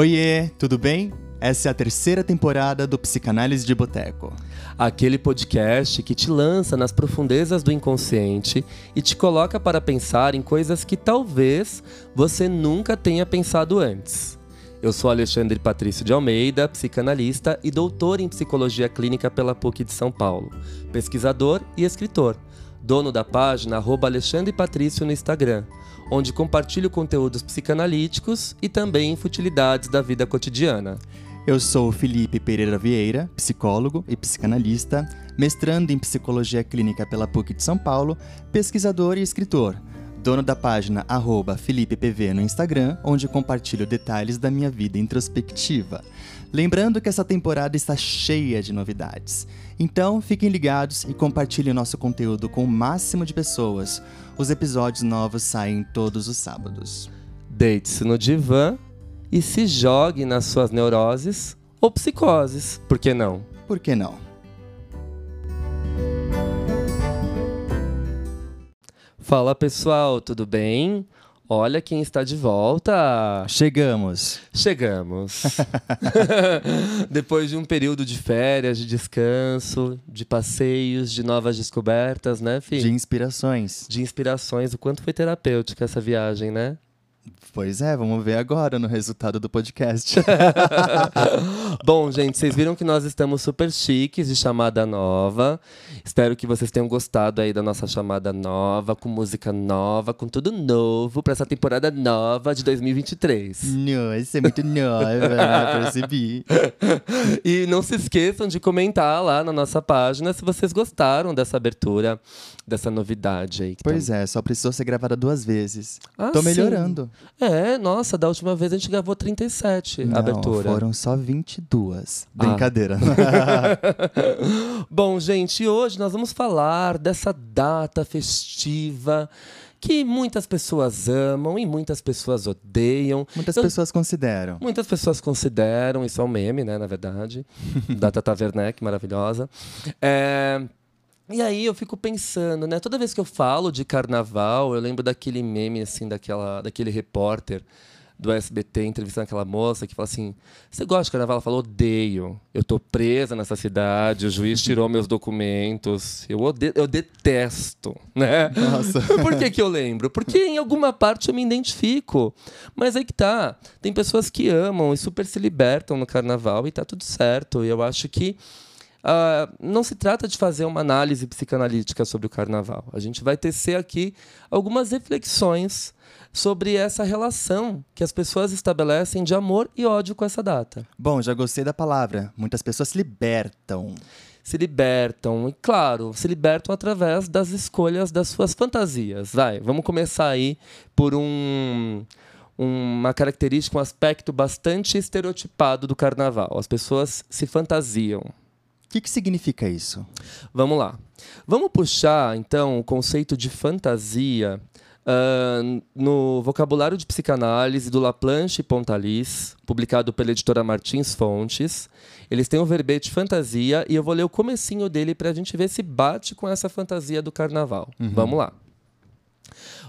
Oiê, tudo bem? Essa é a terceira temporada do Psicanálise de Boteco. Aquele podcast que te lança nas profundezas do inconsciente e te coloca para pensar em coisas que talvez você nunca tenha pensado antes. Eu sou Alexandre Patrício de Almeida, psicanalista e doutor em psicologia clínica pela PUC de São Paulo, pesquisador e escritor, dono da página Alexandre Patrício no Instagram, onde compartilho conteúdos psicanalíticos e também futilidades da vida cotidiana. Eu sou Felipe Pereira Vieira, psicólogo e psicanalista, mestrando em psicologia clínica pela PUC de São Paulo, pesquisador e escritor, dono da página FelipePV no Instagram, onde compartilho detalhes da minha vida introspectiva. Lembrando que essa temporada está cheia de novidades. Então, fiquem ligados e compartilhem nosso conteúdo com o máximo de pessoas. Os episódios novos saem todos os sábados. Deite-se no divã e se jogue nas suas neuroses ou psicoses. Por que não? Por que não? Fala pessoal, tudo bem? Olha quem está de volta! Chegamos! Chegamos! Depois de um período de férias, de descanso, de passeios, de novas descobertas, né, Fih? De inspirações. De inspirações. O quanto foi terapêutica essa viagem, né? Pois é, vamos ver agora no resultado do podcast. Bom, gente, vocês viram que nós estamos super chiques de chamada nova. Espero que vocês tenham gostado aí da nossa chamada nova, com música nova, com tudo novo para essa temporada nova de 2023. Nossa, é muito nova, percebi. E não se esqueçam de comentar lá na nossa página se vocês gostaram dessa abertura, dessa novidade aí. Pois tá... é, só precisou ser gravada duas vezes. Ah, Tô melhorando. Sim. É, nossa, da última vez a gente gravou 37 Não, abertura. Foram só 22. Ah. Brincadeira. Bom, gente, hoje nós vamos falar dessa data festiva que muitas pessoas amam e muitas pessoas odeiam. Muitas Eu, pessoas consideram. Muitas pessoas consideram, isso é um meme, né, na verdade, da Tata Werneck, maravilhosa. É, e aí eu fico pensando, né? Toda vez que eu falo de carnaval, eu lembro daquele meme, assim, daquela, daquele repórter do SBT entrevistando aquela moça que fala assim: Você gosta de carnaval? Ela falou: Odeio. Eu tô presa nessa cidade, o juiz tirou meus documentos. Eu, odeio, eu detesto, né? Nossa. Por que, que eu lembro? Porque em alguma parte eu me identifico. Mas aí que tá. Tem pessoas que amam e super se libertam no carnaval e tá tudo certo. E eu acho que Uh, não se trata de fazer uma análise psicanalítica sobre o carnaval. A gente vai tecer aqui algumas reflexões sobre essa relação que as pessoas estabelecem de amor e ódio com essa data. Bom, já gostei da palavra. Muitas pessoas se libertam. Se libertam, e claro, se libertam através das escolhas das suas fantasias. Vai, vamos começar aí por um, uma característica, um aspecto bastante estereotipado do carnaval. As pessoas se fantasiam. O que, que significa isso? Vamos lá. Vamos puxar, então, o conceito de fantasia uh, no vocabulário de psicanálise do Laplanche e Pontalis, publicado pela editora Martins Fontes. Eles têm o verbete fantasia e eu vou ler o comecinho dele para a gente ver se bate com essa fantasia do carnaval. Uhum. Vamos lá.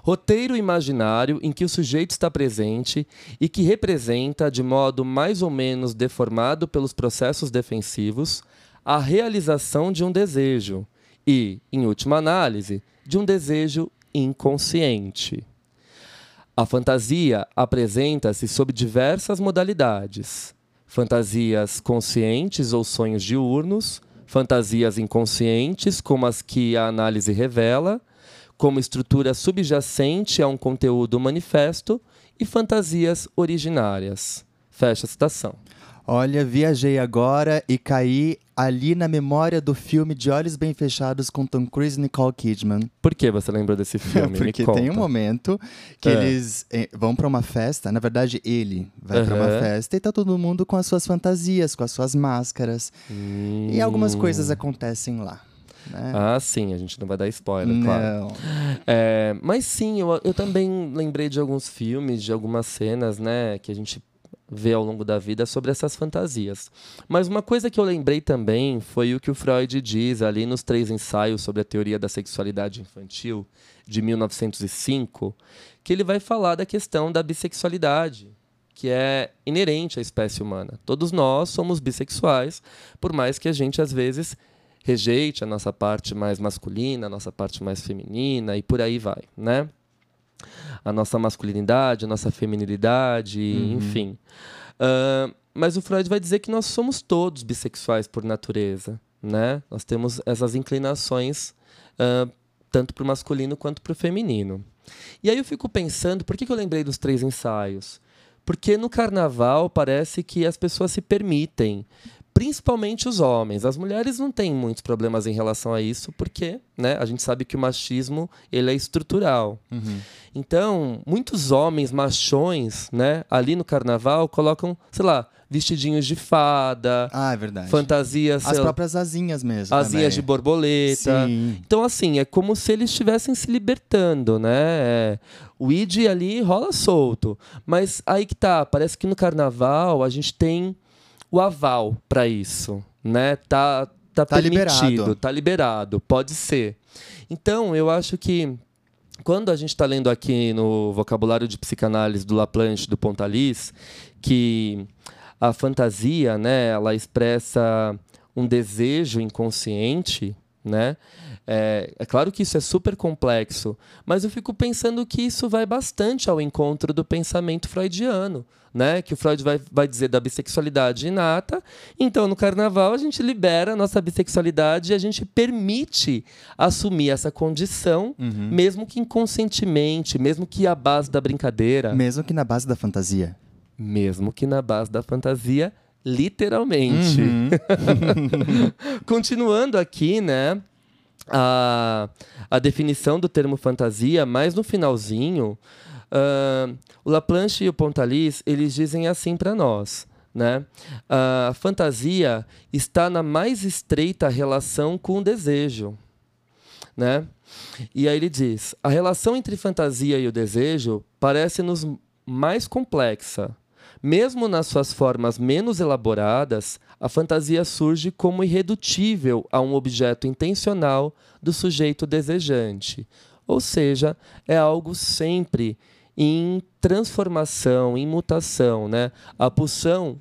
Roteiro imaginário em que o sujeito está presente e que representa, de modo mais ou menos deformado pelos processos defensivos, a realização de um desejo e, em última análise, de um desejo inconsciente. A fantasia apresenta-se sob diversas modalidades: fantasias conscientes ou sonhos diurnos, fantasias inconscientes, como as que a análise revela, como estrutura subjacente a um conteúdo manifesto, e fantasias originárias. Fecha a citação. Olha, viajei agora e caí ali na memória do filme De Olhos Bem Fechados com Tom Cruise e Nicole Kidman. Por que você lembrou desse filme? Porque tem um momento que é. eles eh, vão para uma festa, na verdade ele vai uhum. para uma festa e tá todo mundo com as suas fantasias, com as suas máscaras. Hum. E algumas coisas acontecem lá. Né? Ah, sim, a gente não vai dar spoiler, não. claro. É, mas sim, eu, eu também lembrei de alguns filmes, de algumas cenas, né, que a gente vê ao longo da vida sobre essas fantasias. Mas uma coisa que eu lembrei também foi o que o Freud diz ali nos três ensaios sobre a teoria da sexualidade infantil de 1905, que ele vai falar da questão da bissexualidade, que é inerente à espécie humana. Todos nós somos bissexuais, por mais que a gente às vezes rejeite a nossa parte mais masculina, a nossa parte mais feminina e por aí vai, né? A nossa masculinidade, a nossa feminilidade, uhum. enfim. Uh, mas o Freud vai dizer que nós somos todos bissexuais por natureza, né? Nós temos essas inclinações uh, tanto para o masculino quanto para o feminino. E aí eu fico pensando, por que, que eu lembrei dos três ensaios? Porque no carnaval parece que as pessoas se permitem principalmente os homens. As mulheres não têm muitos problemas em relação a isso, porque né, a gente sabe que o machismo ele é estrutural. Uhum. Então, muitos homens machões né, ali no carnaval colocam, sei lá, vestidinhos de fada. Ah, é verdade. Fantasias. As próprias asinhas mesmo. Asinhas também. de borboleta. Sim. Então, assim, é como se eles estivessem se libertando, né? É, o id ali rola solto. Mas aí que tá, parece que no carnaval a gente tem o aval para isso, né? Tá, tá, tá permitido, liberado. tá liberado, pode ser. Então, eu acho que quando a gente está lendo aqui no vocabulário de psicanálise do Laplanche, do Pontalis, que a fantasia, né, ela expressa um desejo inconsciente, né? É, é, claro que isso é super complexo, mas eu fico pensando que isso vai bastante ao encontro do pensamento freudiano, né? Que o Freud vai, vai dizer da bissexualidade inata. Então, no carnaval, a gente libera a nossa bissexualidade e a gente permite assumir essa condição, uhum. mesmo que inconscientemente, mesmo que à base da brincadeira. Mesmo que na base da fantasia. Mesmo que na base da fantasia, literalmente. Uhum. Continuando aqui, né? A, a definição do termo fantasia, mas no finalzinho, uh, o Laplanche e o Pontalis eles dizem assim para nós. Né? A fantasia está na mais estreita relação com o desejo. Né? E aí ele diz: a relação entre fantasia e o desejo parece-nos mais complexa, mesmo nas suas formas menos elaboradas, a fantasia surge como irredutível a um objeto intencional do sujeito desejante. Ou seja, é algo sempre em transformação, em mutação. Né? A pulsão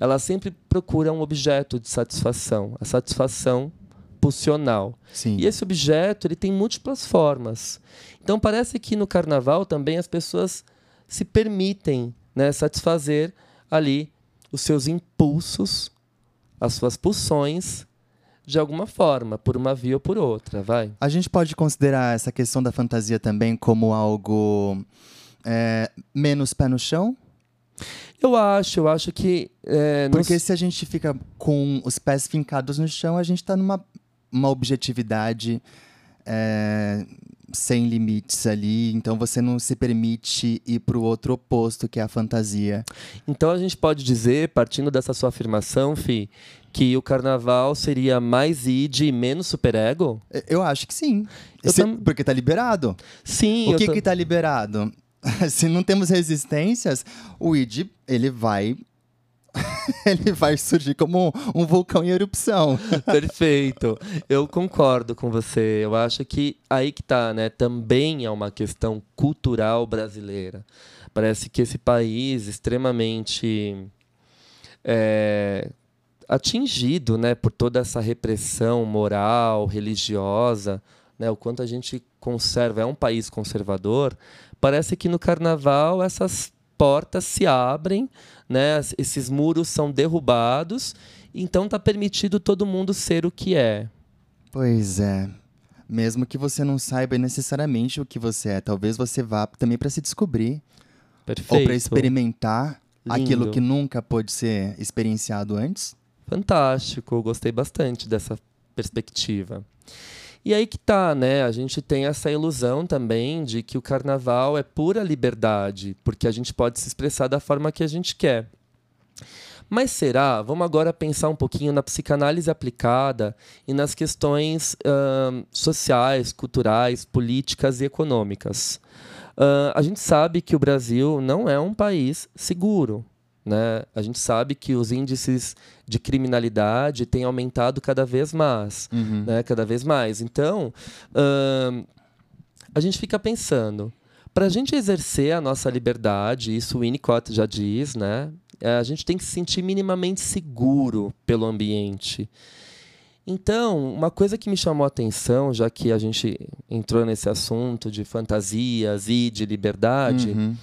ela sempre procura um objeto de satisfação, a satisfação pulsional. Sim. E esse objeto ele tem múltiplas formas. Então parece que no carnaval também as pessoas se permitem né, satisfazer ali os seus impulsos, as suas pulsões, de alguma forma, por uma via ou por outra, vai. A gente pode considerar essa questão da fantasia também como algo é, menos pé no chão? Eu acho, eu acho que. É, Porque nos... se a gente fica com os pés fincados no chão, a gente está numa uma objetividade é, sem limites ali, então você não se permite ir para o outro oposto, que é a fantasia. Então a gente pode dizer, partindo dessa sua afirmação, Fi, que o carnaval seria mais id e menos superego? Eu acho que sim. tam... Porque está liberado. Sim. O que está liberado? Se não temos resistências, o id ele vai ele vai surgir como um, um, vulcão em erupção. Perfeito. Eu concordo com você. Eu acho que aí que tá, né? Também é uma questão cultural brasileira. Parece que esse país extremamente é, atingido, né, por toda essa repressão moral, religiosa, né, o quanto a gente conserva, é um país conservador. Parece que no Carnaval essas portas se abrem, né? Esses muros são derrubados, então está permitido todo mundo ser o que é. Pois é. Mesmo que você não saiba necessariamente o que você é, talvez você vá também para se descobrir. Perfeito. Ou para experimentar Lindo. aquilo que nunca pôde ser experienciado antes. Fantástico, gostei bastante dessa perspectiva. E aí que tá, né? A gente tem essa ilusão também de que o carnaval é pura liberdade, porque a gente pode se expressar da forma que a gente quer. Mas será? Vamos agora pensar um pouquinho na psicanálise aplicada e nas questões uh, sociais, culturais, políticas e econômicas. Uh, a gente sabe que o Brasil não é um país seguro. Né? A gente sabe que os índices de criminalidade têm aumentado cada vez mais. Uhum. Né? Cada vez mais. Então, a gente fica pensando, Para a gente exercer a nossa liberdade, isso o Winnicott já diz, né? É, a gente tem que se sentir minimamente seguro pelo ambiente. Então, uma coisa que me chamou a atenção, já que a gente entrou nesse assunto de fantasias e de liberdade, uhum.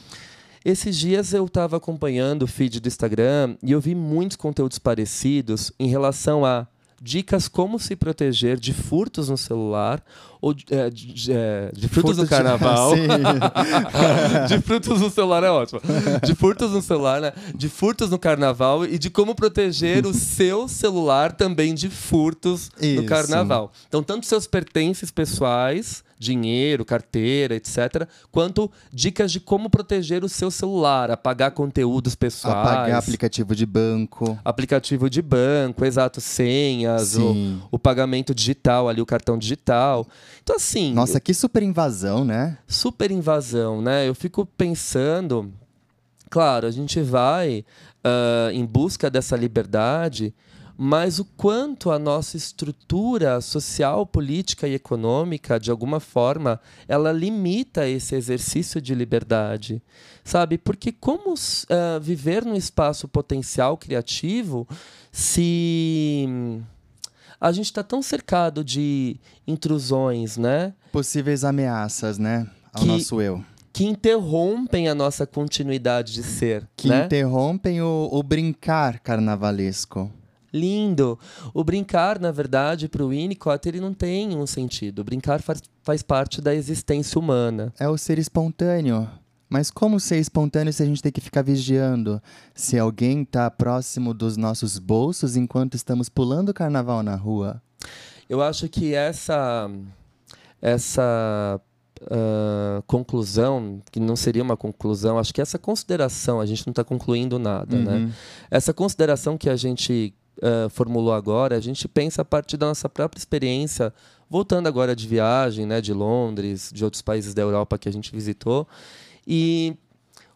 Esses dias eu estava acompanhando o feed do Instagram e eu vi muitos conteúdos parecidos em relação a dicas como se proteger de furtos no celular ou de, de, é, de, frutos Furto no carnaval. De... de frutos no celular é ótimo. De furtos no celular, né? De furtos no carnaval e de como proteger o seu celular também de furtos Isso. no carnaval. Então, tanto seus pertences pessoais dinheiro, carteira, etc., quanto dicas de como proteger o seu celular, apagar conteúdos pessoais. Apagar aplicativo de banco. Aplicativo de banco, exato, senhas, o, o, pagamento digital ali, o cartão digital. Então, assim. Nossa, que super invasão, né? Super invasão, né? Eu fico pensando. Claro, a gente vai uh, em busca dessa liberdade mas o quanto a nossa estrutura social, política e econômica, de alguma forma, ela limita esse exercício de liberdade, sabe? Porque como uh, viver num espaço potencial criativo se a gente está tão cercado de intrusões, né? Possíveis ameaças, né? Ao que, nosso eu. Que interrompem a nossa continuidade de ser. Que né? interrompem o, o brincar carnavalesco lindo. O brincar, na verdade, para o Winnicott, ele não tem um sentido. O brincar faz, faz parte da existência humana. É o ser espontâneo. Mas como ser espontâneo se a gente tem que ficar vigiando? Se alguém está próximo dos nossos bolsos enquanto estamos pulando o carnaval na rua? Eu acho que essa essa uh, conclusão, que não seria uma conclusão, acho que essa consideração, a gente não está concluindo nada, né? uhum. né? Essa consideração que a gente uh, formulou agora, a gente pensa a partir da nossa própria experiência, voltando agora de viagem, né, de Londres, de outros países da Europa que a gente visitou, e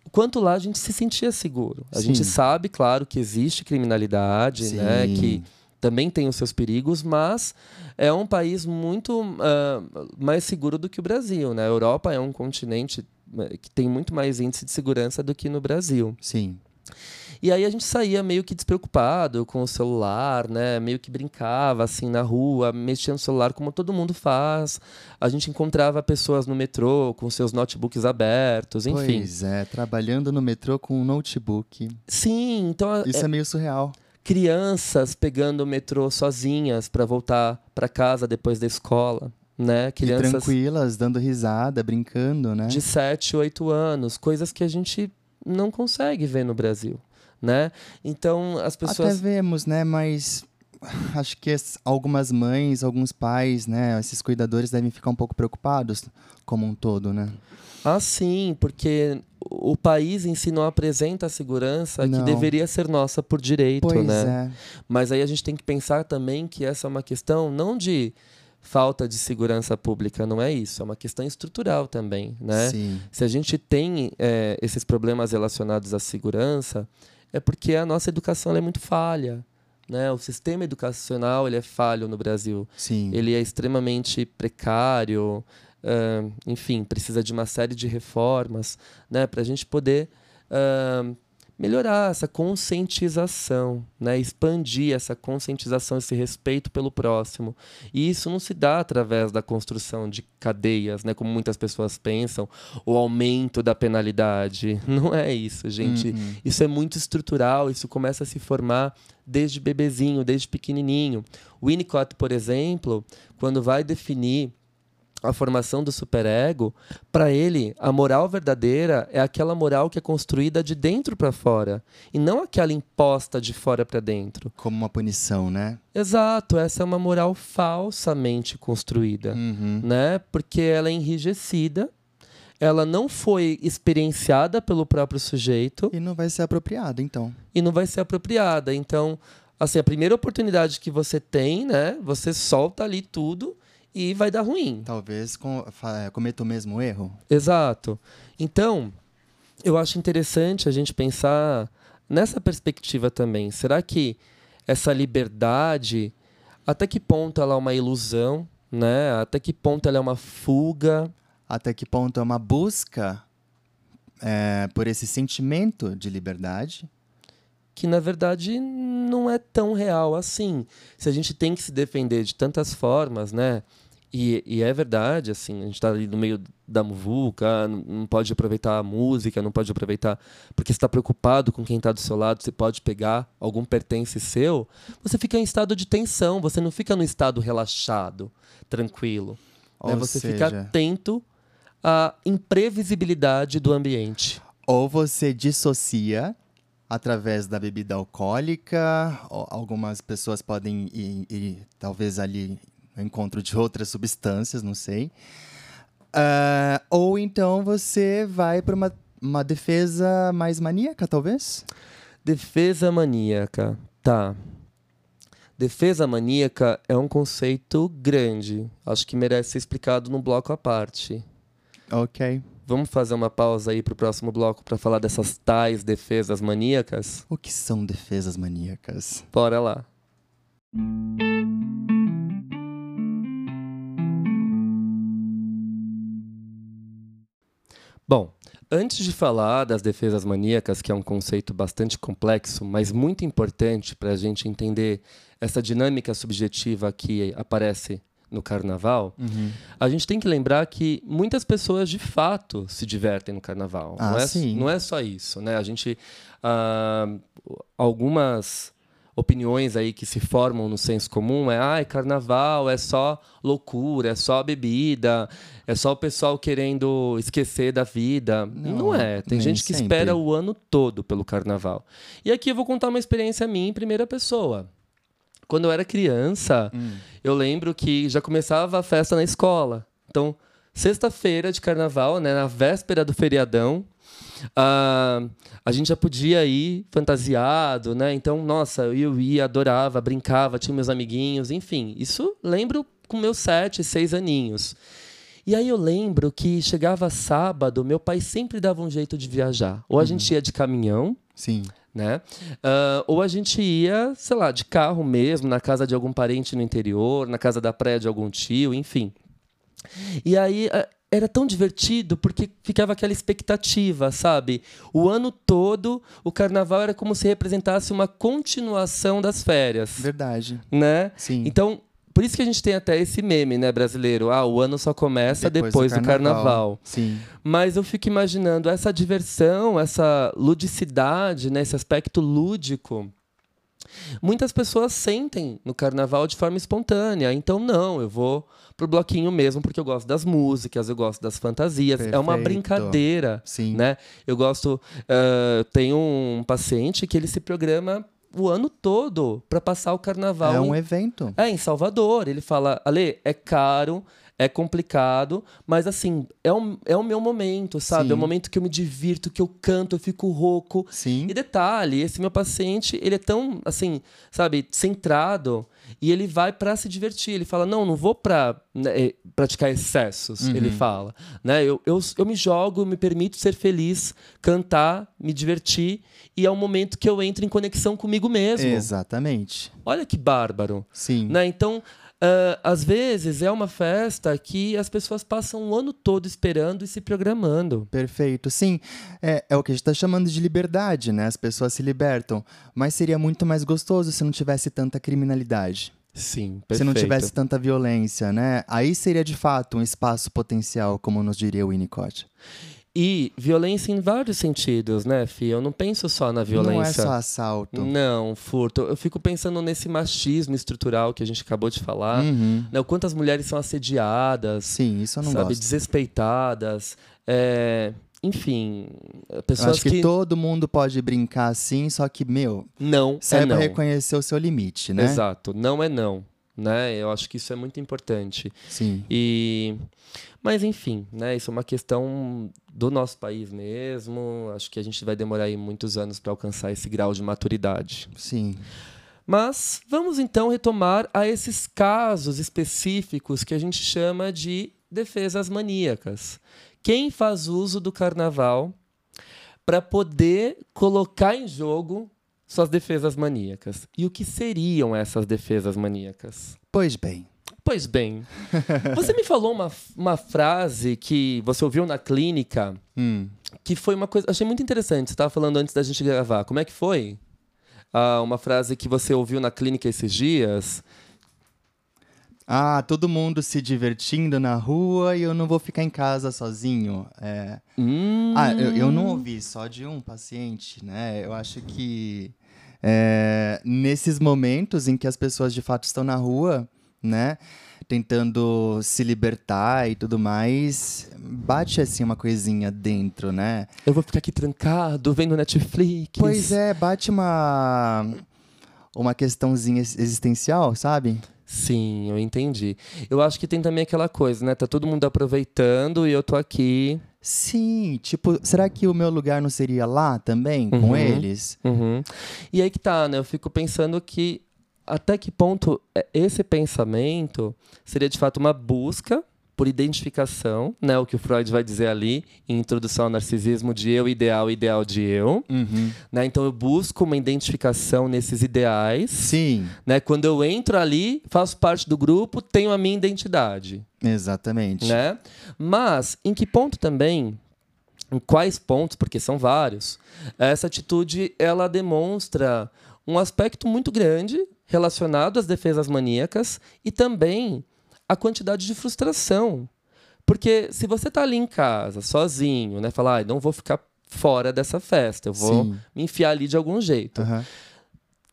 o quanto lá a gente se sentia seguro. A Sim. gente sabe, claro, que existe criminalidade, né, que também tem os seus perigos, mas é um país muito uh, mais seguro do que o Brasil. Né? A Europa é um continente que tem muito mais índice de segurança do que no Brasil. Sim. E aí a gente saía meio que despreocupado com o celular, né? Meio que brincava assim na rua, mexia no celular como todo mundo faz. A gente encontrava pessoas no metrô com seus notebooks abertos, enfim. Pois é, trabalhando no metrô com um notebook. Sim, então Isso é, é meio surreal crianças pegando o metrô sozinhas para voltar para casa depois da escola. Né? Crianças e tranquilas, dando risada, brincando, né? De 7, 8 anos, coisas que a gente não consegue ver no Brasil, né? Então as pessoas até vemos, né? Mas acho que algumas mães, alguns pais, né? Esses cuidadores devem ficar um pouco preocupados como um todo, né? Ah, sim, porque o país em si não apresenta a segurança não. que deveria ser nossa por direito, pois né? É. Mas aí a gente tem que pensar também que essa é uma questão não de falta de segurança pública, não é isso. É uma questão estrutural também, né? Sim. Se a gente tem é, esses problemas relacionados à segurança, é porque a nossa educação é muito falha. Né? O sistema educacional ele é falho no Brasil. Sim. Ele é extremamente precário, uh, enfim, precisa de uma série de reformas né? para a gente poder uh, melhorar essa conscientização, né? expandir essa conscientização, esse respeito pelo próximo. E isso não se dá através da construção de cadeias, né? como muitas pessoas pensam, o aumento da penalidade. Não é isso, gente. Uhum. Isso é muito estrutural, isso começa a se formar desde bebezinho, desde pequenininho. O Winnicott, por exemplo, quando vai definir a formação do superego, para ele, a moral verdadeira é aquela moral que é construída de dentro para fora, e não aquela imposta de fora para dentro. Como uma punição, né? Exato, essa é uma moral falsamente construída, uhum. né? Porque ela é enrijecida, ela não foi experienciada pelo próprio sujeito. E não vai ser apropriada, então. E não vai ser apropriada. Então, assim, a primeira oportunidade que você tem, né? Você solta ali tudo e vai dar ruim. Talvez com, cometa o mesmo erro. Exato. Então, eu acho interessante a gente pensar nessa perspectiva também. Será que essa liberdade, até que ponto ela é uma ilusão, né? Até que ponto ela é uma fuga? Até que ponto é uma busca é, por esse sentimento de liberdade? Que na verdade não é tão real assim. Se a gente tem que se defender de tantas formas, né? E, e, é verdade, assim, a gente está ali no meio da muvuca, não pode aproveitar a música, não pode aproveitar porque está preocupado com quem está do seu lado, você pode pegar algum pertence seu, você fica em estado de tensão, você não fica no estado relaxado, tranquilo. Né? Você seja... fica atento à imprevisibilidade do ambiente. Ou você dissocia através da bebida alcoólica, algumas pessoas podem ir, ir talvez ali encontro de outras substâncias, não sei. Uh, ou então você vai para uma, uma defesa mais maníaca, talvez? Defesa maníaca, tá. Defesa maníaca é um conceito grande. Acho que merece ser explicado num bloco à parte. Ok. Vamos fazer uma pausa aí para o próximo bloco para falar dessas tais defesas maníacas? O que são defesas maníacas? Bora lá. Bom, antes de falar das defesas maníacas, que é um conceito bastante complexo, mas muito importante para a gente entender essa dinâmica subjetiva que aparece no carnaval, uhum. a gente tem que lembrar que muitas pessoas de fato se divertem no carnaval. Ah, não, é, sim. não é só isso, né? A gente. Uh, algumas opiniões aí que se formam no senso comum é ah, carnaval é só loucura, é só bebida, é só o pessoal querendo esquecer da vida. Não, Não é. Tem gente que sempre. espera o ano todo pelo carnaval. E aqui eu vou contar uma experiência minha em primeira pessoa. Quando eu era criança, hum. eu lembro que já começava a festa na escola. Então, sexta-feira de carnaval, né, na véspera do feriadão, Uh, a gente já podia ir fantasiado, né? Então, nossa, eu ia, adorava, brincava, tinha meus amiguinhos, enfim. Isso lembro com meus sete, seis aninhos. E aí eu lembro que chegava sábado, meu pai sempre dava um jeito de viajar. Ou a uhum. gente ia de caminhão. Sim. Né? Uh, ou a gente ia, sei lá, de carro mesmo, na casa de algum parente no interior, na casa da praia de algum tio, enfim. E aí era tão divertido porque ficava aquela expectativa, sabe? O ano todo, o carnaval era como se representasse uma continuação das férias. Verdade. Né? Sim. Então, por isso que a gente tem até esse meme, né, brasileiro? Ah, o ano só começa depois, depois do, carnaval. do, carnaval. Sim. Mas eu fico imaginando essa diversão, essa ludicidade, né, esse aspecto lúdico Muitas pessoas sentem no carnaval de forma espontânea. Então, não, eu vou pro bloquinho mesmo porque eu gosto das músicas, eu gosto das fantasias. Perfeito. É uma brincadeira, Sim. né? Eu gosto... Uh, tenho um paciente que ele se programa o ano todo para passar o carnaval. É um em, evento. É, em Salvador. Ele fala, Ale, é caro, é complicado, mas assim, é o, é o meu momento, sabe? Sim. É o momento que eu me divirto, que eu canto, eu fico rouco. Sim. E detalhe, esse meu paciente, ele é tão, assim, sabe, centrado e ele vai para se divertir. Ele fala: Não, não vou para né, eh, praticar excessos. Uhum. Ele fala: né, eu, eu, eu me jogo, me permito ser feliz, cantar, me divertir. E é um momento que eu entro em conexão comigo mesmo. Exatamente. Olha que bárbaro. Sim. Né? Então, Uh, às vezes é uma festa que as pessoas passam o ano todo esperando e se programando. Perfeito, sim. É, é o que a gente está chamando de liberdade, né? As pessoas se libertam. Mas seria muito mais gostoso se não tivesse tanta criminalidade. Sim, perfeito. Se não tivesse tanta violência, né? Aí seria de fato um espaço potencial, como nos diria o Winnicott. E violência em vários sentidos, né, Fih? Eu não penso só na violência. Não é só assalto. Não, furto. Eu fico pensando nesse machismo estrutural que a gente acabou de falar. Uhum. Né? Quantas mulheres são assediadas. Sim, isso eu não sabe, gosto. Desrespeitadas. É... Enfim, pessoas eu acho que, que, todo mundo pode brincar assim, só que, meu... Não é não. reconhecer o seu limite, né? Exato. Não é não. Né? Eu acho que isso é muito importante. Sim. E... Mas enfim, né? Isso é uma questão do nosso país mesmo. Acho que a gente vai demorar aí muitos anos para alcançar esse grau de maturidade. Sim. Mas vamos então retomar a esses casos específicos que a gente chama de defesas maníacas. Quem faz uso do carnaval para poder colocar em jogo suas defesas maníacas? E o que seriam essas defesas maníacas? Pois bem, Pois bem, você me falou uma, uma frase que você ouviu na clínica, Hum. que foi uma coisa. Achei muito interessante. Você estava falando antes da gente gravar. Como é que foi? Ah, uma frase que você ouviu na clínica esses dias. Ah, todo mundo se divertindo na rua e eu não vou ficar em casa sozinho. É. Hum, Ah, eu, eu não ouvi só de um paciente, né? Eu acho que é, nesses momentos em que as pessoas de fato estão na rua, né? Tentando se libertar e tudo mais, bate assim uma coisinha dentro, né? Eu vou ficar aqui trancado, vendo Netflix. Pois é, bate uma uma questãozinha ex- existencial, sabe? Sim, eu entendi. Eu acho que tem também aquela coisa, né? Tá todo mundo aproveitando e eu tô aqui. Sim, tipo, será que o meu lugar não seria lá também, com Uhum. eles? Uhum. E aí que tá, né? Eu fico pensando que até que ponto é, esse pensamento seria de fato uma busca por identificação, né? O que o Freud vai dizer ali em Introdução ao Narcisismo de eu ideal, ideal de eu, Uhum. né? Então eu busco uma identificação nesses ideais, Sim, né? Quando eu entro ali, faço parte do grupo, tenho a minha identidade, exatamente. né? Mas em que ponto também, em quais pontos, porque são vários, essa atitude ela demonstra um aspecto muito grande relacionado às defesas maníacas e também a quantidade de frustração. Porque se você está ali em casa, sozinho, né, falar, "Ai, não vou ficar fora dessa festa, eu vou Sim. me enfiar ali de algum jeito Aham.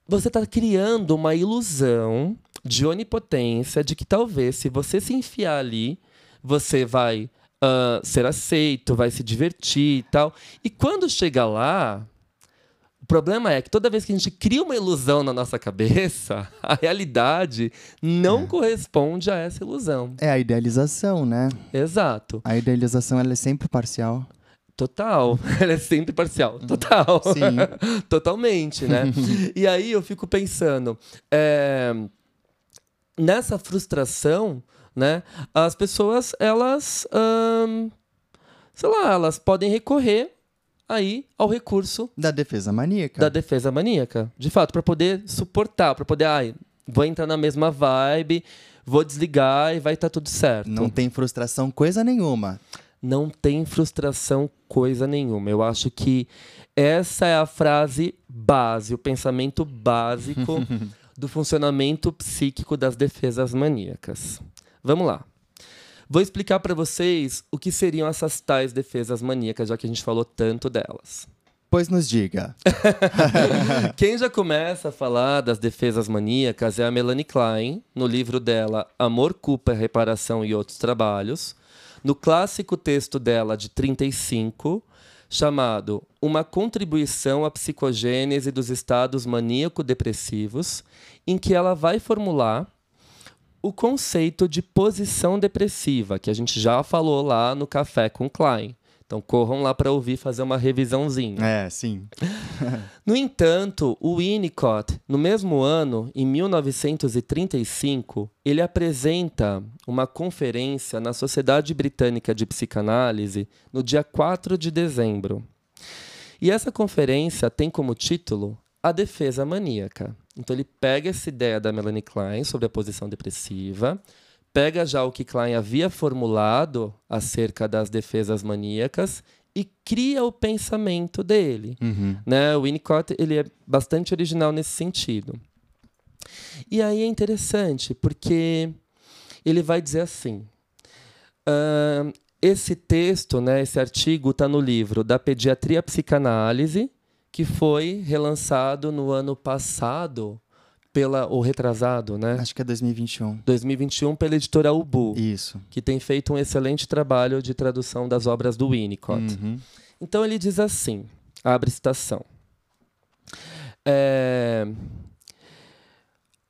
você está criando uma ilusão de onipotência de que talvez se você se enfiar ali, você vai ah, ser aceito, vai se divertir e tal. E quando chega lá, problema é que toda vez que a gente cria uma ilusão na nossa cabeça, a realidade não corresponde a essa ilusão. É a idealização, né? Exato. A idealização ela é sempre parcial. Total. Ela é sempre parcial. Total. Sim. Totalmente, né? e aí eu fico pensando, é, nessa frustração, né? As pessoas, elas, ahn, sei lá, elas podem recorrer aí ao recurso Da defesa maníaca. da defesa maníaca, de fato, para poder suportar, para poder, ai, vou entrar na mesma vibe, vou desligar e vai estar tudo certo. Não tem frustração coisa nenhuma. não tem frustração coisa nenhuma. Eu acho que essa é a frase base, o pensamento básico do funcionamento psíquico das defesas maníacas. Vamos lá. Vou explicar para vocês o que seriam essas tais defesas maníacas, já que a gente falou tanto delas. Pois nos diga. Quem já começa a falar das defesas maníacas é a Melanie Klein, no livro dela Amor, Culpa, Reparação e Outros Trabalhos, no clássico texto dela de 35, chamado Uma Contribuição à Psicogênese dos Estados Maníaco-Depressivos, em que ela vai formular o conceito de posição depressiva, que a gente já falou lá no Café com Klein. Então corram lá para ouvir fazer uma revisãozinha. É, sim. No entanto, o Winnicott, no mesmo ano, em 1935, ele apresenta uma conferência na Sociedade Britânica de Psicanálise no dia 4 de dezembro. E essa conferência tem como título A Defesa Maníaca. Então ele pega essa ideia da Melanie Klein sobre a posição depressiva, pega já o que Klein havia formulado acerca das defesas maníacas e cria o pensamento dele. Uhum. Né? O Winnicott ele é bastante original nesse sentido. E aí é interessante, porque ele vai dizer assim: ahn, esse texto, né, esse artigo está no livro da Pediatria Psicanálise, que foi relançado no ano passado, pela, ou retrasado, né? Acho que é 2021. 2021, pela editora Ubu, Isso. que tem feito um excelente trabalho de tradução das obras do Winnicott. Uhum. Então ele diz assim, abre citação. É,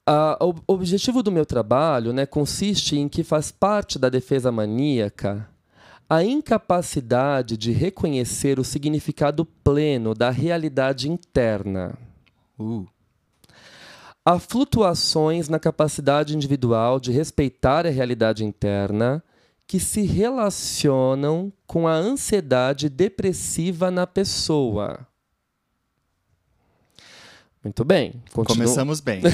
a- o objetivo do meu trabalho né, consiste em que faz parte da defesa maníaca a incapacidade de reconhecer o significado pleno da realidade interna. Uh. Há flutuações na capacidade individual de respeitar a realidade interna que se relacionam com a ansiedade depressiva na pessoa. Muito bem. continu- Começamos bem, né?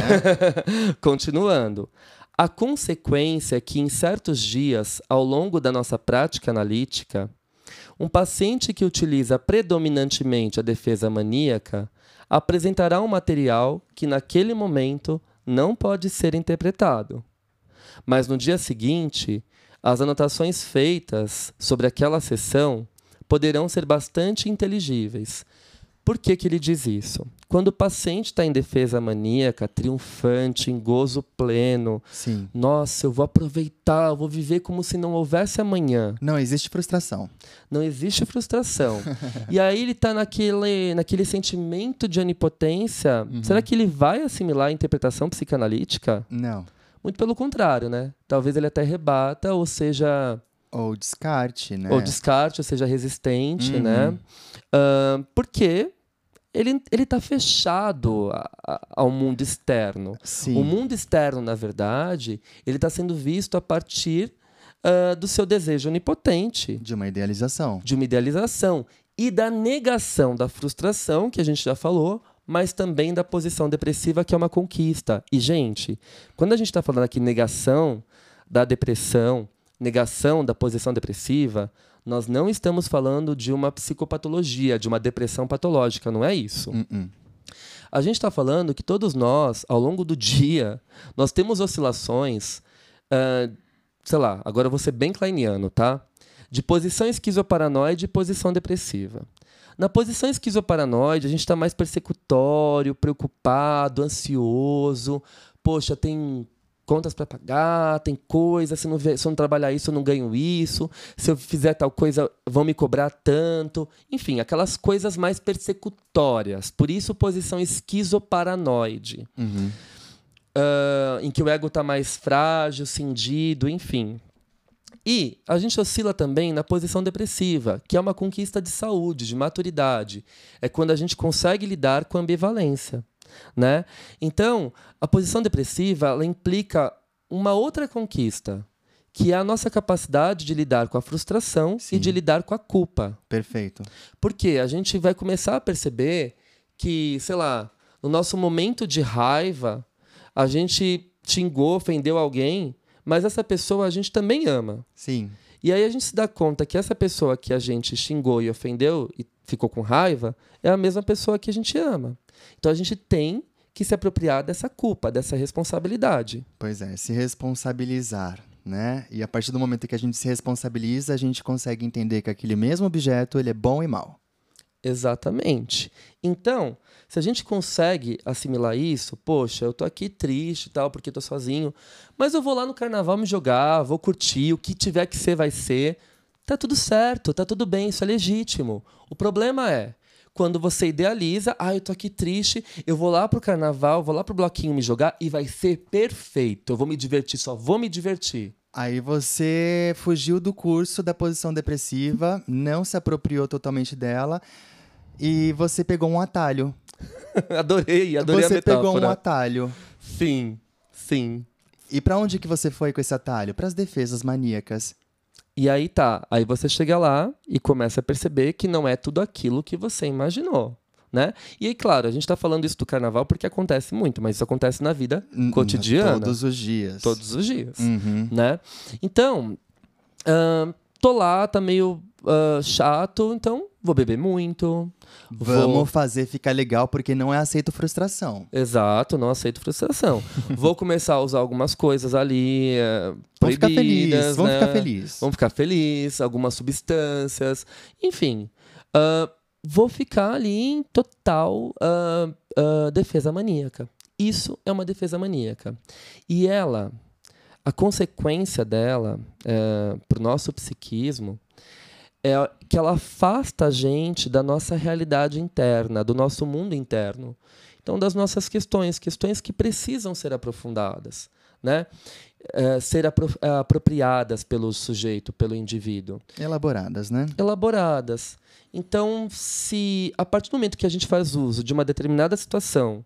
Continuando. A consequência é que, em certos dias, ao longo da nossa prática analítica, um paciente que utiliza predominantemente a defesa maníaca apresentará um material que, naquele momento, não pode ser interpretado. Mas no dia seguinte, as anotações feitas sobre aquela sessão poderão ser bastante inteligíveis, por que, que ele diz isso? Quando o paciente está em defesa maníaca, triunfante, em gozo pleno, Sim. nossa, eu vou aproveitar, eu vou viver como se não houvesse amanhã. Não existe frustração. Não existe frustração. e aí ele está naquele, naquele sentimento de onipotência. Uhum. Será que ele vai assimilar a interpretação psicanalítica? Não. Muito pelo contrário, né? Talvez ele até rebata, ou seja, Ou descarte, né? ou descarte, ou seja, resistente, Uhum. né? Ah, porque ele ele está fechado a- a- ao mundo externo. Sim. O mundo externo, na verdade, ele está sendo visto a partir ah, do seu desejo onipotente, De uma idealização. de uma idealização e da negação da frustração, que a gente já falou, mas também da posição depressiva, que é uma conquista. E, gente, quando a gente está falando aqui negação da depressão, negação da posição depressiva, nós não estamos falando de uma psicopatologia, de uma depressão patológica, não é isso. Uh-uh. A gente está falando que todos nós, ao longo do dia, nós temos oscilações, ah, sei lá, agora eu vou ser bem kleiniano, tá? De posição esquizoparanoide e posição depressiva. Na posição esquizoparanoide, a gente está mais persecutório, preocupado, ansioso. Poxa, tem contas para pagar, tem coisa, se, não, se eu não trabalhar isso, eu não ganho isso. Se eu fizer tal coisa, vão me cobrar tanto. Enfim, aquelas coisas mais persecutórias. Por isso, posição esquizoparanoide. Uhum. Ah, em que o ego está mais frágil, cindido, enfim. E a gente oscila também na posição depressiva, que é uma conquista de saúde, de maturidade. É quando a gente consegue lidar com a ambivalência. Né? Então, a posição depressiva ela implica uma outra conquista, que é a nossa capacidade de lidar com a frustração Sim. e de lidar com a culpa. Perfeito. Porque a gente vai começar a perceber que, sei lá, no nosso momento de raiva, a gente xingou, ofendeu alguém, mas essa pessoa a gente também ama. Sim. E aí a gente se dá conta que essa pessoa que a gente xingou e ofendeu e ficou com raiva é a mesma pessoa que a gente ama. Então a gente tem que se apropriar dessa culpa, dessa responsabilidade. Pois é, se responsabilizar, né? E a partir do momento que a gente se responsabiliza, a gente consegue entender que aquele mesmo objeto, ele é bom e mal. Exatamente. Então, se a gente consegue assimilar isso, poxa, eu tô aqui triste e tal, porque tô sozinho, mas eu vou lá no carnaval me jogar, vou curtir, o que tiver que ser vai ser. Tá tudo certo, tá tudo bem, isso é legítimo. O problema é quando você idealiza, ah, eu tô aqui triste, eu vou lá pro carnaval, vou lá pro bloquinho me jogar e vai ser perfeito. Eu vou me divertir, só vou me divertir. Aí você fugiu do curso da posição depressiva, não se apropriou totalmente dela e você pegou um atalho. adorei, adorei você a metáfora. pegou um atalho. Sim, sim. E pra onde que você foi com esse atalho? Para as defesas maníacas. E aí tá, aí você chega lá e começa a perceber que não é tudo aquilo que você imaginou, né? E aí, claro, a gente tá falando isso do carnaval porque acontece muito, mas isso acontece na vida cotidiana, Todos os dias. todos os dias, Uhum. né? Então, ahn, tô lá, tá meio ah, chato, então vou beber muito. Vamos Vou... fazer ficar legal porque não é aceito frustração. Exato, não aceito frustração. vou começar a usar algumas coisas ali eh, Vamos ficar feliz, vamos né? ficar feliz. Vamos ficar felizes, algumas substâncias, enfim. ah, vou ficar ali em total ah, defesa maníaca. Isso é uma defesa maníaca. E ela, a consequência dela para o nosso psiquismo é que ela afasta a gente da nossa realidade interna, do nosso mundo interno. Então, das nossas questões, questões que precisam ser aprofundadas, né? Eh, ser apro- eh, apropriadas pelo sujeito, pelo indivíduo Elaboradas, né? elaboradas. Então, se a partir do momento que a gente faz uso de uma determinada situação,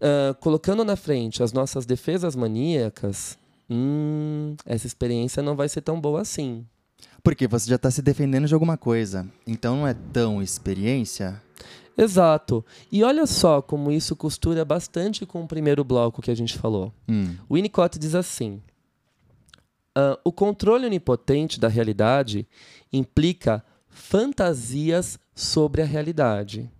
ah, colocando na frente as nossas defesas maníacas, hum, essa experiência não vai ser tão boa assim. Porque você já tá se defendendo de alguma coisa. Então não é tão experiência. Exato. E olha só como isso costura bastante com o primeiro bloco que a gente falou. Hum. O Winnicott diz assim: "Ah, o controle onipotente da realidade implica fantasias sobre a realidade.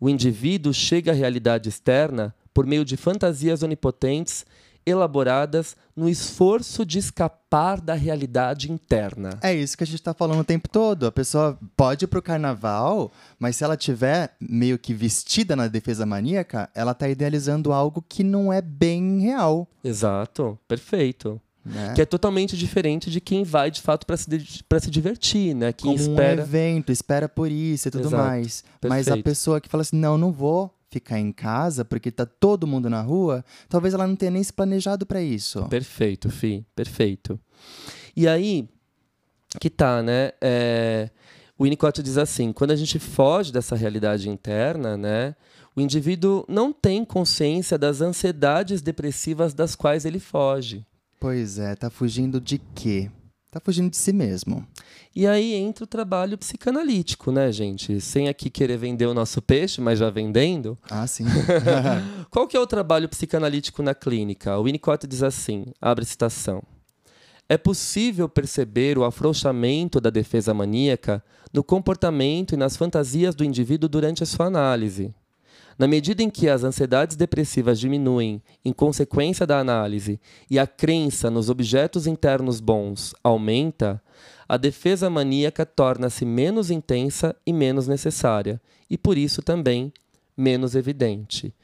O indivíduo chega à realidade externa por meio de fantasias onipotentes elaboradas no esforço de escapar da realidade interna. É isso que a gente tá falando o tempo todo. A pessoa pode ir pro carnaval, mas se ela tiver meio que vestida na defesa maníaca, ela tá idealizando algo que não é bem real. Exato, perfeito. Né? Que é totalmente diferente de quem vai de fato para se, pra se divertir, né? Quem Como um espera. evento, espera por isso e tudo Exato. mais. Mas a Perfeito. pessoa que fala assim, não, não vou ficar em casa porque tá todo mundo na rua, talvez ela não tenha nem se planejado para isso. Perfeito, Fi, perfeito. E aí, que tá, né? É, o Winnicott diz assim: quando a gente foge dessa realidade interna, né? O indivíduo não tem consciência das ansiedades depressivas das quais ele foge. Pois é, tá fugindo de quê? Tá fugindo de si mesmo. E aí entra o trabalho psicanalítico, né, gente? Sem aqui querer vender o nosso peixe, mas já vendendo. Ah, sim. Qual que é o trabalho psicanalítico na clínica? O Winnicott diz assim, abre citação. É possível perceber o afrouxamento da defesa maníaca no comportamento e nas fantasias do indivíduo durante a sua análise. Na medida em que as ansiedades depressivas diminuem em consequência da análise e a crença nos objetos internos bons aumenta, a defesa maníaca torna-se menos intensa e menos necessária, e por isso também menos evidente.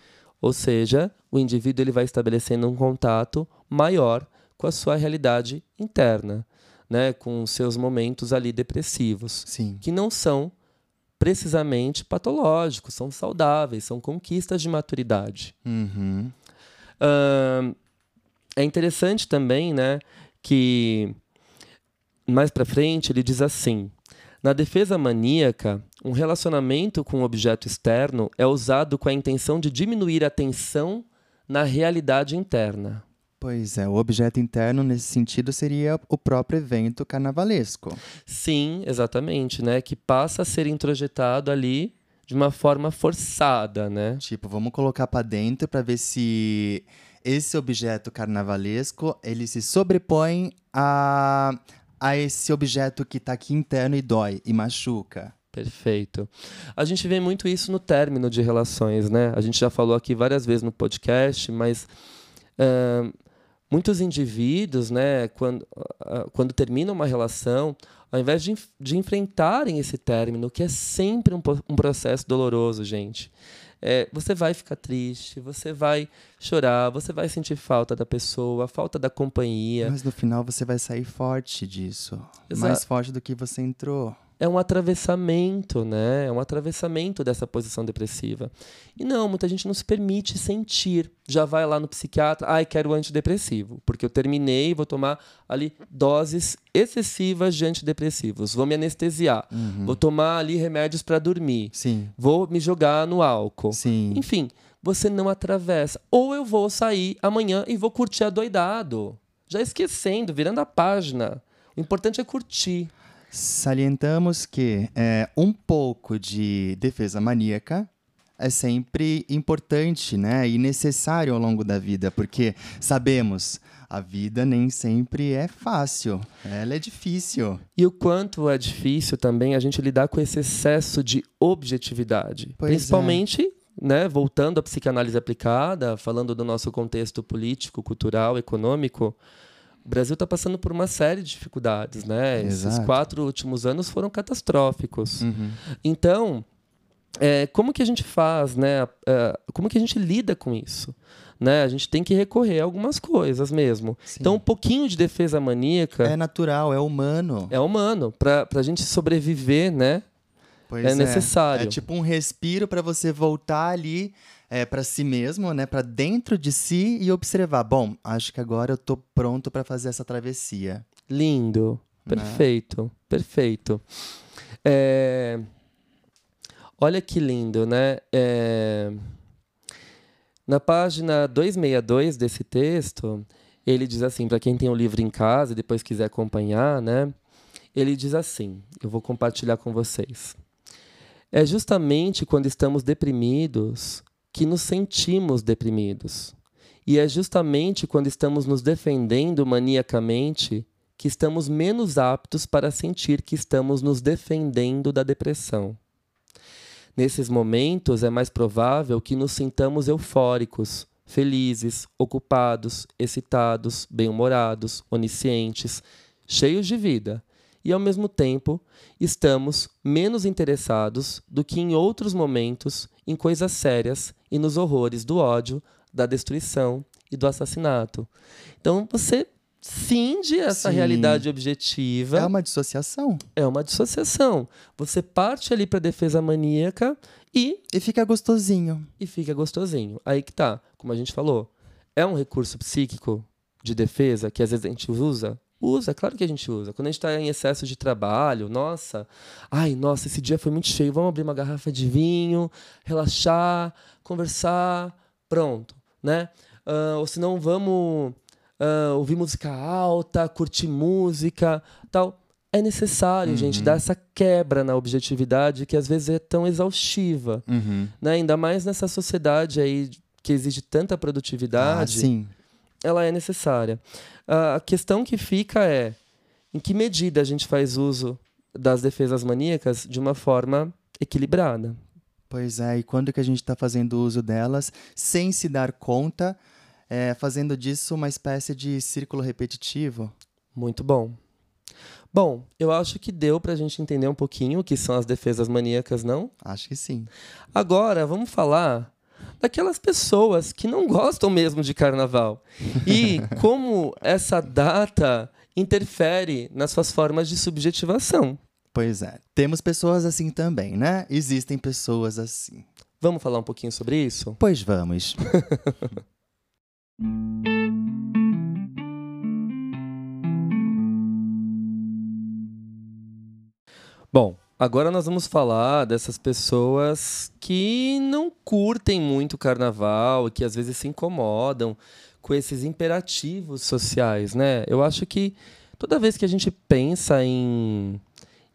Ou seja, o indivíduo ele vai estabelecendo um contato maior com a sua realidade interna, né, com os seus momentos ali depressivos, Sim. que não são precisamente patológicos, são saudáveis, são conquistas de maturidade. Uhum. Ahn, é interessante também, né, que mais para frente ele diz assim: na defesa maníaca, um relacionamento com um objeto externo é usado com a intenção de diminuir a tensão na realidade interna. Pois é, o objeto interno nesse sentido seria o próprio evento carnavalesco. Sim, exatamente, né, que passa a ser introjetado ali de uma forma forçada, né? Tipo, vamos colocar pra dentro pra ver se esse objeto carnavalesco ele se sobrepõe a, a esse objeto que tá aqui interno e dói e machuca. Perfeito. A gente vê muito isso no término de relações, né? A gente já falou aqui várias vezes no podcast, mas ah, muitos indivíduos, né, quando, ah, quando terminam uma relação, ao invés de, de enfrentarem esse término, que é sempre um, um processo doloroso, gente, é, você vai ficar triste, você vai chorar, você vai sentir falta da pessoa, falta da companhia. Mas no final você vai sair forte disso. Mais forte do que você entrou. É um atravessamento, né? É um atravessamento dessa posição depressiva. E não, muita gente não se permite sentir. Já vai lá no psiquiatra, ai, quero antidepressivo, porque eu terminei, vou tomar ali doses excessivas de antidepressivos, vou me anestesiar, vou tomar ali remédios para dormir, Sim. vou me jogar no álcool. Sim. Enfim, você não atravessa. Ou eu vou sair amanhã e vou curtir adoidado. Já esquecendo, virando a página. O importante é curtir. Salientamos que é, um pouco de defesa maníaca é sempre importante, né? E necessário ao longo da vida, porque sabemos, a vida nem sempre é fácil, ela é difícil. E o quanto é difícil também a gente lidar com esse excesso de objetividade. Pois é. Principalmente, né, voltando à psicanálise aplicada, falando do nosso contexto político, cultural, econômico, o Brasil está passando por uma série de dificuldades, né? Esses Exato. quatro últimos anos foram catastróficos. Uhum. Então, é, como que a gente faz, né? É, como que a gente lida com isso? Né? A gente tem que recorrer a algumas coisas mesmo. Sim. Então, um pouquinho de defesa maníaca É natural, é humano. é humano. Para a gente sobreviver, né? Pois é necessário. É tipo um respiro para você voltar ali é, para si mesmo, né? Para dentro de si e observar. Bom, acho que agora eu tô pronto para fazer essa travessia. Lindo. Né? Perfeito. Perfeito. É, Olha que lindo, né? É, Na página 262 desse texto, ele diz assim, para quem tem o livro em casa e depois quiser acompanhar, né? Ele diz assim, eu vou compartilhar com vocês. É justamente quando estamos deprimidos que nos sentimos deprimidos. E é justamente quando estamos nos defendendo maniacamente que estamos menos aptos para sentir que estamos nos defendendo da depressão. Nesses momentos é mais provável que nos sintamos eufóricos, felizes, ocupados, excitados, bem-humorados, oniscientes, cheios de vida, e ao mesmo tempo estamos menos interessados do que em outros momentos em coisas sérias e nos horrores do ódio, da destruição e do assassinato. Então você cinge essa Sim. realidade objetiva. É uma dissociação. É uma dissociação. Você parte ali para defesa maníaca e E fica gostosinho. e fica gostosinho. Aí que tá, como a gente falou, é um recurso psíquico de defesa que às vezes a gente usa. Usa, claro que a gente usa. Quando a gente está em excesso de trabalho, nossa, ai, nossa, esse dia foi muito cheio, vamos abrir uma garrafa de vinho, relaxar, conversar, pronto, né? Ah, ou senão vamos ah, ouvir música alta, curtir música, tal. É necessário, gente, dar essa quebra na objetividade que às vezes é tão exaustiva Uhum. né? Ainda mais nessa sociedade aí que exige tanta Ah, produtividade, sim. Ela é necessária. A questão que fica é em que medida a gente faz uso das defesas maníacas de uma forma equilibrada. Pois é, e quando que a gente está fazendo uso delas sem se dar conta, é, fazendo disso uma espécie de círculo repetitivo? Muito bom. Bom, eu acho que deu pra gente entender um pouquinho o que são as defesas maníacas, não? Acho que sim. Agora, vamos falar daquelas pessoas que não gostam mesmo de carnaval e como essa data interfere nas suas formas de subjetivação. Pois é. Temos pessoas assim também, né? Existem pessoas assim. Vamos falar um pouquinho sobre isso? Pois vamos. Bom, agora nós vamos falar dessas pessoas que não curtem muito o carnaval e que às vezes se incomodam com esses imperativos sociais, né? Eu acho que toda vez que a gente pensa em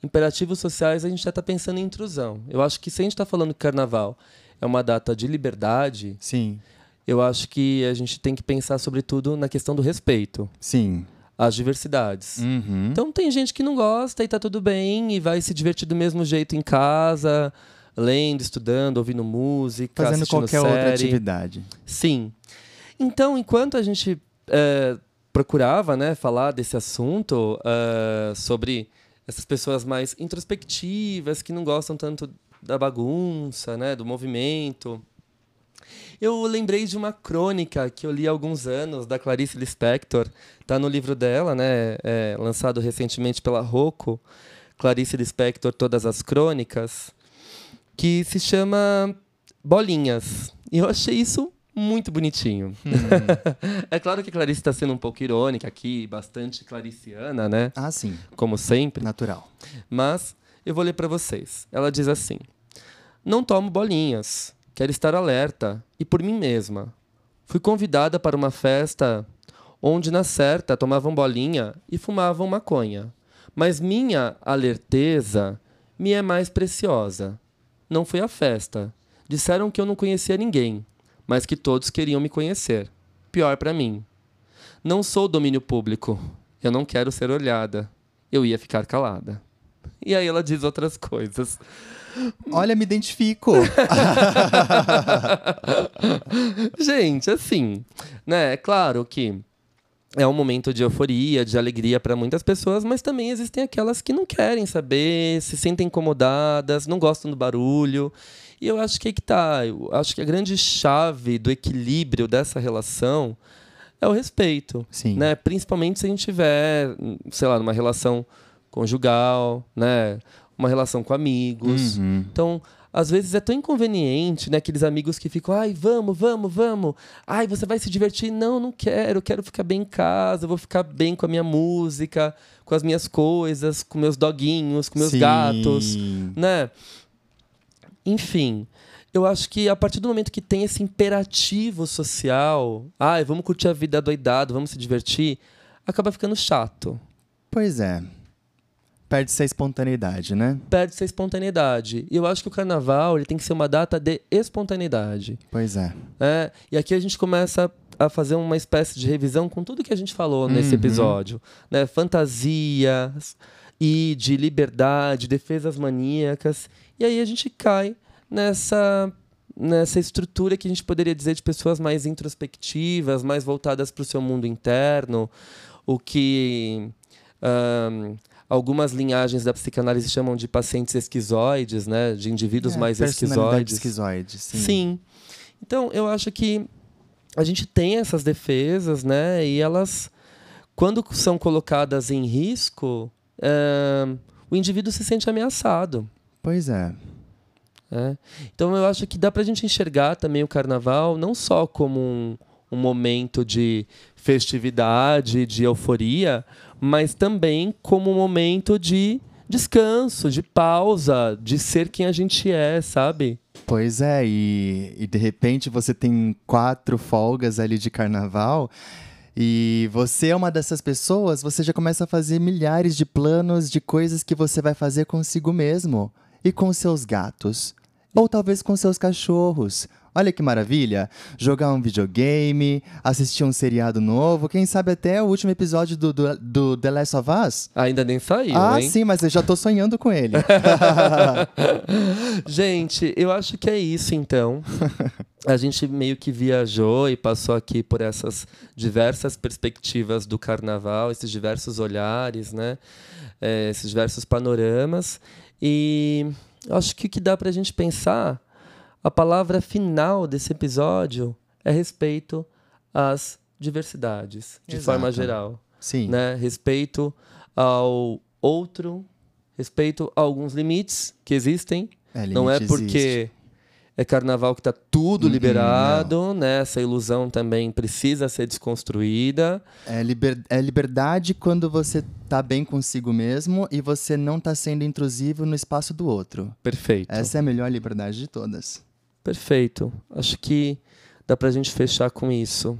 imperativos sociais, a gente já está pensando em intrusão. Eu acho que se a gente está falando que carnaval é uma data de liberdade, Sim, eu acho que a gente tem que pensar, sobretudo, na questão do respeito sim. Às diversidades. Uhum. Então tem gente que não gosta e tá tudo bem e vai se divertir do mesmo jeito em casa, lendo, estudando, ouvindo música, Fazendo qualquer série. outra atividade. Sim. Então, enquanto a gente é, procurava né, falar desse assunto, é, sobre essas pessoas mais introspectivas, que não gostam tanto da bagunça, né, do movimento, eu lembrei de uma crônica que eu li há alguns anos, da Clarice Lispector. Está no livro dela, né, é, lançado recentemente pela Rocco, Clarice Lispector, Todas as Crônicas, que se chama Bolinhas. E eu achei isso muito bonitinho. é claro que a Clarice está sendo um pouco irônica aqui, bastante clariciana, né? Ah, sim. Como sempre. Natural. Mas eu vou ler para vocês. Ela diz assim: Não tomo bolinhas. Quero estar alerta e por mim mesma. Fui convidada para uma festa onde, na certa, tomavam bolinha e fumavam maconha. Mas minha alerteza me é mais preciosa. Não fui à festa. Disseram que eu não conhecia ninguém, mas que todos queriam me conhecer. Pior para mim. Não sou domínio público. Eu não quero ser olhada. Eu ia ficar calada. E aí ela diz outras coisas. Olha, me identifico. Gente, assim, né? É claro que é um momento de euforia, de alegria para muitas pessoas, mas também existem aquelas que não querem saber, se sentem incomodadas, não gostam do barulho. E eu acho que aí que tá. Eu acho que a grande chave do equilíbrio dessa relação é o respeito. Sim. Né? Principalmente se a gente tiver, sei lá, numa relação conjugal, né? Uma relação com amigos. Uhum. Então, às vezes é tão inconveniente, né? Aqueles amigos que ficam, ai, vamos, vamos, vamos. Ai, você vai se divertir? Não, não quero. Quero ficar bem em casa, vou ficar bem com a minha música, com as minhas coisas, com meus doguinhos, com meus Sim. gatos, né? Enfim, eu acho que a partir do momento que tem esse imperativo social, ai, vamos curtir a vida doidado, vamos se divertir, acaba ficando chato. Pois é. Perde-se a espontaneidade, né? Perde-se a espontaneidade. E eu acho que o carnaval ele tem que ser uma data de espontaneidade. Pois é. É, e aqui a gente começa a fazer uma espécie de revisão com tudo que a gente falou nesse Uhum. episódio. Né? Fantasias e de liberdade, defesas maníacas. E aí a gente cai nessa, nessa estrutura que a gente poderia dizer de pessoas mais introspectivas, mais voltadas para o seu mundo interno, o que ahn, algumas linhagens da psicanálise chamam de pacientes esquizoides, né? de indivíduos É, mais esquizoides. esquizoide, sim. Sim. Então, eu acho que a gente tem essas defesas, né? E elas, quando são colocadas em risco, eh, o indivíduo se sente ameaçado. Pois é. né? Então, eu acho que dá pra gente enxergar também o carnaval não só como um, um momento de festividade, de euforia, mas também como um momento de descanso, de pausa, de ser quem a gente é, sabe? Pois é, e, e de repente você tem quatro folgas ali de carnaval e você é uma dessas pessoas, você já começa a fazer milhares de planos de coisas que você vai fazer consigo mesmo e com seus gatos. Ou talvez com seus cachorros. Olha que maravilha! Jogar um videogame, assistir um seriado novo, quem sabe até o último episódio do, do, do The Last of Us. Ainda nem saiu, ah, hein? sim, mas eu já tô sonhando com ele. Gente, eu acho que é isso então. A gente meio que viajou e passou aqui por essas diversas perspectivas do carnaval, esses diversos olhares, né? É, esses diversos panoramas. E acho que o que dá pra gente pensar, a palavra final desse episódio é respeito às diversidades, de Exato. forma geral sim. né? Respeito ao outro, respeito a alguns limites que existem. É, não é limite porque existe. é carnaval que está tudo Uhum, liberado, né? Essa ilusão também precisa ser desconstruída. É, liber- é liberdade quando você tá bem consigo mesmo e você não tá sendo intrusivo no espaço do outro. Perfeito. Essa é a melhor liberdade de todas. Perfeito. Acho que dá pra gente fechar com isso.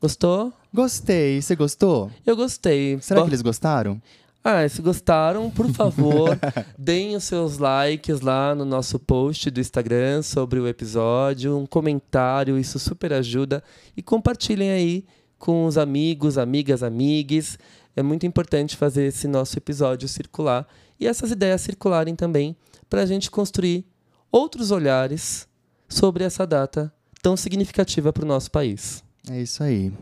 Gostou? Gostei. Você gostou? Eu gostei. Será que eles gostaram? Ah, se gostaram, por favor, deem os seus likes lá no nosso post do Instagram sobre o episódio, um comentário, isso super ajuda. E compartilhem aí com os amigos, amigas, amigues. É muito importante fazer esse nosso episódio circular e essas ideias circularem também para a gente construir outros olhares sobre essa data tão significativa para o nosso país. É isso aí.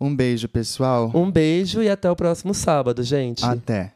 Um beijo, pessoal. Um beijo e até o próximo sábado, gente. Até.